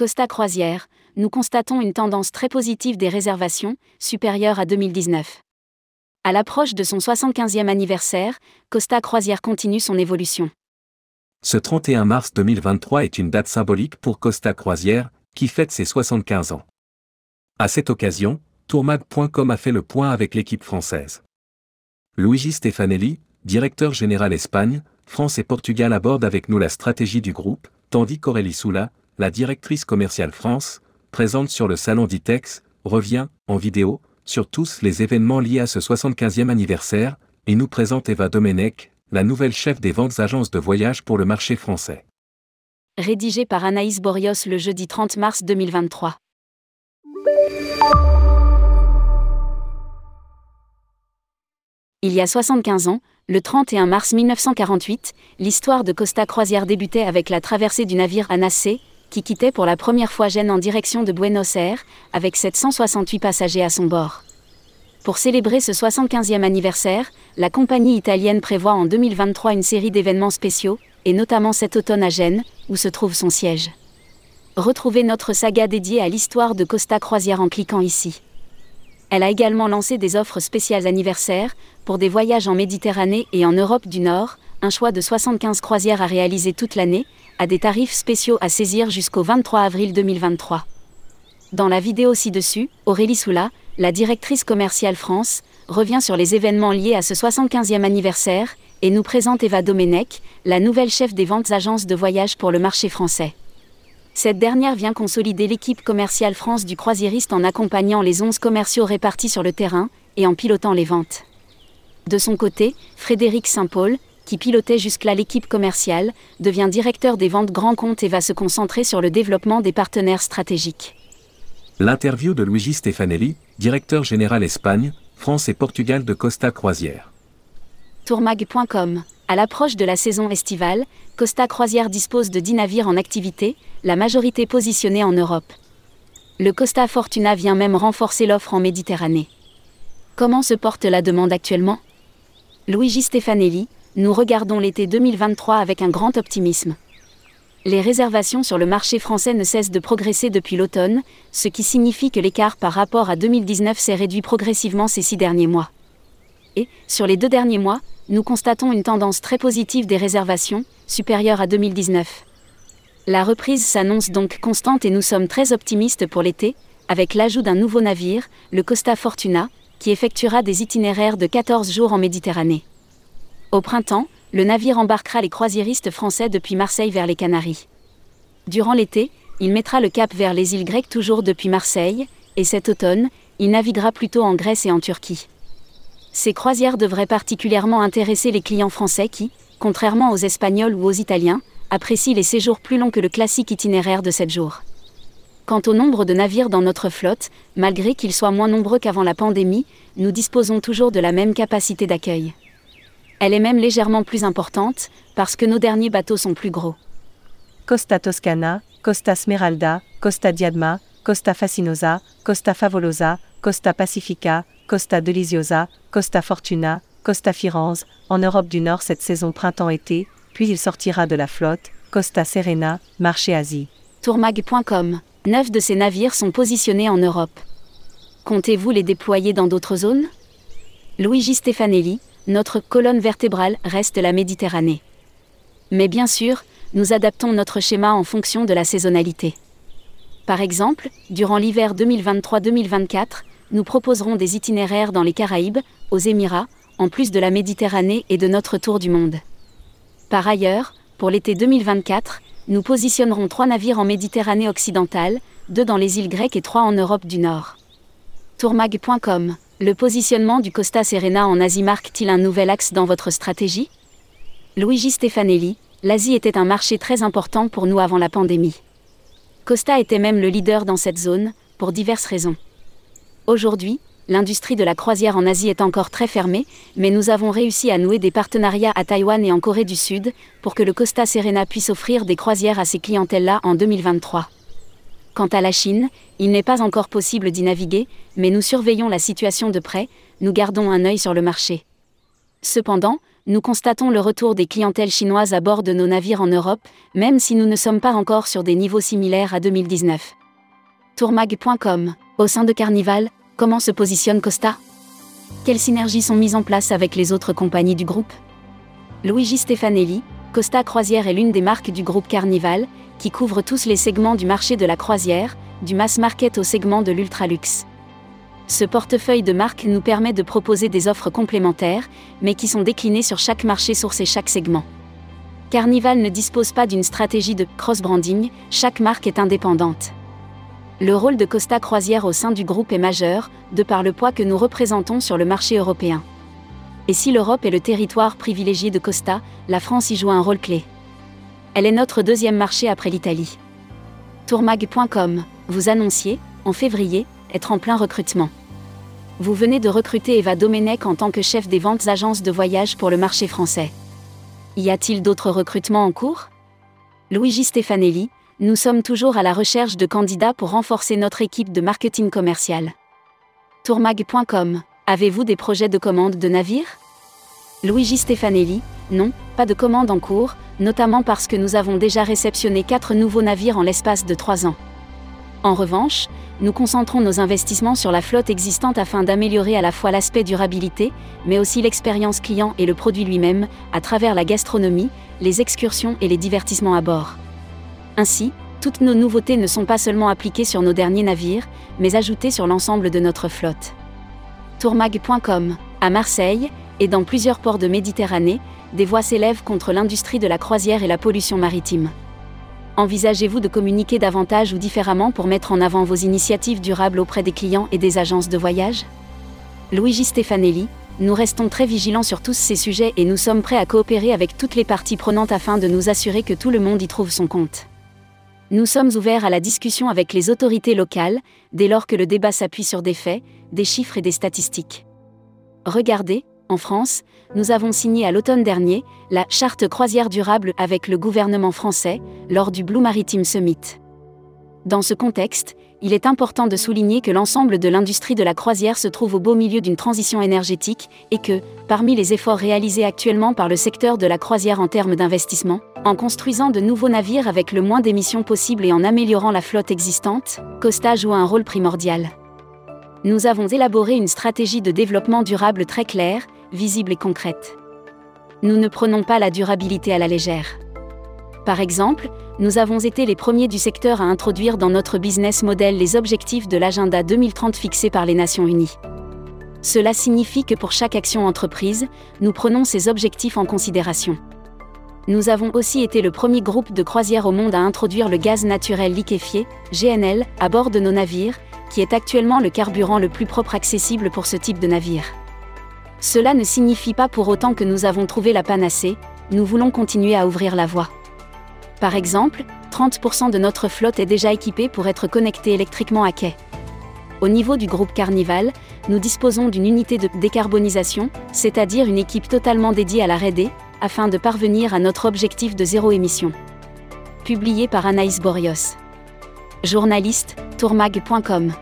Costa Croisière, nous constatons une tendance très positive des réservations, supérieure à 2019. À l'approche de son 75e anniversaire, Costa Croisière continue son évolution. Ce 31 mars 2023 est une date symbolique pour Costa Croisière, qui fête ses 75 ans. À cette occasion, tourmag.com a fait le point avec l'équipe française. Luigi Stefanelli, directeur général Espagne, France et Portugal aborde avec nous la stratégie du groupe, tandis qu'Aurélie Soula, la directrice commerciale France, présente sur le salon d'ITEX, revient, en vidéo, sur tous les événements liés à ce 75e anniversaire, et nous présente Eva Domenech, la nouvelle chef des ventes agences de voyage pour le marché français. Rédigé par Anaïs Borios le jeudi 30 mars 2023. Il y a 75 ans, le 31 mars 1948, l'histoire de Costa Croisière débutait avec la traversée du navire Anacé, qui quittait pour la première fois Gênes en direction de Buenos Aires, avec 768 passagers à son bord. Pour célébrer ce 75e anniversaire, la compagnie italienne prévoit en 2023 une série d'événements spéciaux, et notamment cet automne à Gênes, où se trouve son siège. Retrouvez notre saga dédiée à l'histoire de Costa Croisière en cliquant ici. Elle a également lancé des offres spéciales anniversaires, pour des voyages en Méditerranée et en Europe du Nord, un choix de 75 croisières à réaliser toute l'année, à des tarifs spéciaux à saisir jusqu'au 23 avril 2023. Dans la vidéo ci-dessus, Aurélie Soula, la directrice commerciale France, revient sur les événements liés à ce 75e anniversaire, et nous présente Eva Domenech, la nouvelle chef des ventes agences de voyage pour le marché français. Cette dernière vient consolider l'équipe commerciale France du croisiériste en accompagnant les 11 commerciaux répartis sur le terrain et en pilotant les ventes. De son côté, Frédéric Saint-Paul, qui pilotait jusque-là l'équipe commerciale, devient directeur des ventes grands comptes et va se concentrer sur le développement des partenaires stratégiques. L'interview de Luigi Stefanelli, directeur général Espagne, France et Portugal de Costa Croisière. Tourmag.com À l'approche de la saison estivale, Costa Croisière dispose de 10 navires en activité, la majorité positionnés en Europe. Le Costa Fortuna vient même renforcer l'offre en Méditerranée. Comment se porte la demande actuellement? Luigi Stefanelli, nous regardons l'été 2023 avec un grand optimisme. Les réservations sur le marché français ne cessent de progresser depuis l'automne, ce qui signifie que l'écart par rapport à 2019 s'est réduit progressivement ces six derniers mois. Et, sur les deux derniers mois, nous constatons une tendance très positive des réservations, supérieure à 2019. La reprise s'annonce donc constante et nous sommes très optimistes pour l'été, avec l'ajout d'un nouveau navire, le Costa Fortuna, qui effectuera des itinéraires de 14 jours en Méditerranée. Au printemps, le navire embarquera les croisiéristes français depuis Marseille vers les Canaries. Durant l'été, il mettra le cap vers les îles grecques toujours depuis Marseille, et cet automne, il naviguera plutôt en Grèce et en Turquie. Ces croisières devraient particulièrement intéresser les clients français qui, contrairement aux Espagnols ou aux Italiens, apprécient les séjours plus longs que le classique itinéraire de 7 jours. Quant au nombre de navires dans notre flotte, malgré qu'ils soient moins nombreux qu'avant la pandémie, nous disposons toujours de la même capacité d'accueil. Elle est même légèrement plus importante, parce que nos derniers bateaux sont plus gros. Costa Toscana, Costa Smeralda, Costa Diadma, Costa Fascinosa, Costa Favolosa, Costa Pacifica, Costa Deliziosa, Costa Fortuna, Costa Firenze, en Europe du Nord cette saison printemps-été, puis il sortira de la flotte, Costa Serena, marché Asie. Tourmag.com Neuf de ces navires sont positionnés en Europe. Comptez-vous les déployer dans d'autres zones? Luigi Stefanelli, notre colonne vertébrale reste la Méditerranée. Mais bien sûr, nous adaptons notre schéma en fonction de la saisonnalité. Par exemple, durant l'hiver 2023-2024, nous proposerons des itinéraires dans les Caraïbes, aux Émirats, en plus de la Méditerranée et de notre tour du monde. Par ailleurs, pour l'été 2024, nous positionnerons trois navires en Méditerranée occidentale, deux dans les îles grecques et trois en Europe du Nord. Tourmag.com Le positionnement du Costa Serena en Asie marque-t-il un nouvel axe dans votre stratégie? Luigi Stefanelli, l'Asie était un marché très important pour nous avant la pandémie. Costa était même le leader dans cette zone, pour diverses raisons. Aujourd'hui, l'industrie de la croisière en Asie est encore très fermée, mais nous avons réussi à nouer des partenariats à Taïwan et en Corée du Sud, pour que le Costa Serena puisse offrir des croisières à ces clientèles-là en 2023. Quant à la Chine, il n'est pas encore possible d'y naviguer, mais nous surveillons la situation de près, nous gardons un œil sur le marché. Cependant, nous constatons le retour des clientèles chinoises à bord de nos navires en Europe, même si nous ne sommes pas encore sur des niveaux similaires à 2019. Tourmag.com Au sein de Carnival, comment se positionne Costa? Quelles synergies sont mises en place avec les autres compagnies du groupe? Luigi Stefanelli, Costa Croisière est l'une des marques du groupe Carnival, qui couvre tous les segments du marché de la croisière, du mass market au segment de l'ultraluxe. Ce portefeuille de marques nous permet de proposer des offres complémentaires, mais qui sont déclinées sur chaque marché source et chaque segment. Carnival ne dispose pas d'une stratégie de cross-branding, chaque marque est indépendante. Le rôle de Costa Croisière au sein du groupe est majeur, de par le poids que nous représentons sur le marché européen. Et si l'Europe est le territoire privilégié de Costa, la France y joue un rôle clé. Elle est notre deuxième marché après l'Italie. Tourmag.com, vous annonciez, en février, être en plein recrutement. Vous venez de recruter Eva Domenech en tant que chef des ventes agences de voyage pour le marché français. Y a-t-il d'autres recrutements en cours? Luigi Stefanelli, nous sommes toujours à la recherche de candidats pour renforcer notre équipe de marketing commercial. Tourmag.com, avez-vous des projets de commande de navires? Luigi Stefanelli, non, pas de commande en cours, notamment parce que nous avons déjà réceptionné quatre nouveaux navires en l'espace de trois ans. En revanche, nous concentrons nos investissements sur la flotte existante afin d'améliorer à la fois l'aspect durabilité, mais aussi l'expérience client et le produit lui-même, à travers la gastronomie, les excursions et les divertissements à bord. Ainsi, toutes nos nouveautés ne sont pas seulement appliquées sur nos derniers navires, mais ajoutées sur l'ensemble de notre flotte. Tourmag.com, à Marseille, et dans plusieurs ports de Méditerranée, des voix s'élèvent contre l'industrie de la croisière et la pollution maritime. Envisagez-vous de communiquer davantage ou différemment pour mettre en avant vos initiatives durables auprès des clients et des agences de voyage? Luigi Stefanelli, nous restons très vigilants sur tous ces sujets et nous sommes prêts à coopérer avec toutes les parties prenantes afin de nous assurer que tout le monde y trouve son compte. Nous sommes ouverts à la discussion avec les autorités locales, dès lors que le débat s'appuie sur des faits, des chiffres et des statistiques. Regardez, en France, nous avons signé à l'automne dernier la Charte croisière durable avec le gouvernement français lors du Blue Maritime Summit. Dans ce contexte, il est important de souligner que l'ensemble de l'industrie de la croisière se trouve au beau milieu d'une transition énergétique et que, parmi les efforts réalisés actuellement par le secteur de la croisière en termes d'investissement, en construisant de nouveaux navires avec le moins d'émissions possible et en améliorant la flotte existante, Costa joue un rôle primordial. Nous avons élaboré une stratégie de développement durable très claire, visible et concrète. Nous ne prenons pas la durabilité à la légère. Par exemple, nous avons été les premiers du secteur à introduire dans notre business model les objectifs de l'agenda 2030 fixés par les Nations Unies. Cela signifie que pour chaque action entreprise, nous prenons ces objectifs en considération. Nous avons aussi été le premier groupe de croisière au monde à introduire le gaz naturel liquéfié, GNL, à bord de nos navires, qui est actuellement le carburant le plus propre accessible pour ce type de navire. Cela ne signifie pas pour autant que nous avons trouvé la panacée, nous voulons continuer à ouvrir la voie. Par exemple, 30% de notre flotte est déjà équipée pour être connectée électriquement à quai. Au niveau du groupe Carnival, nous disposons d'une unité de décarbonisation, c'est-à-dire une équipe totalement dédiée à la RD, afin de parvenir à notre objectif de zéro émission. Publié par Anaïs Borios. Journaliste, tourmag.com.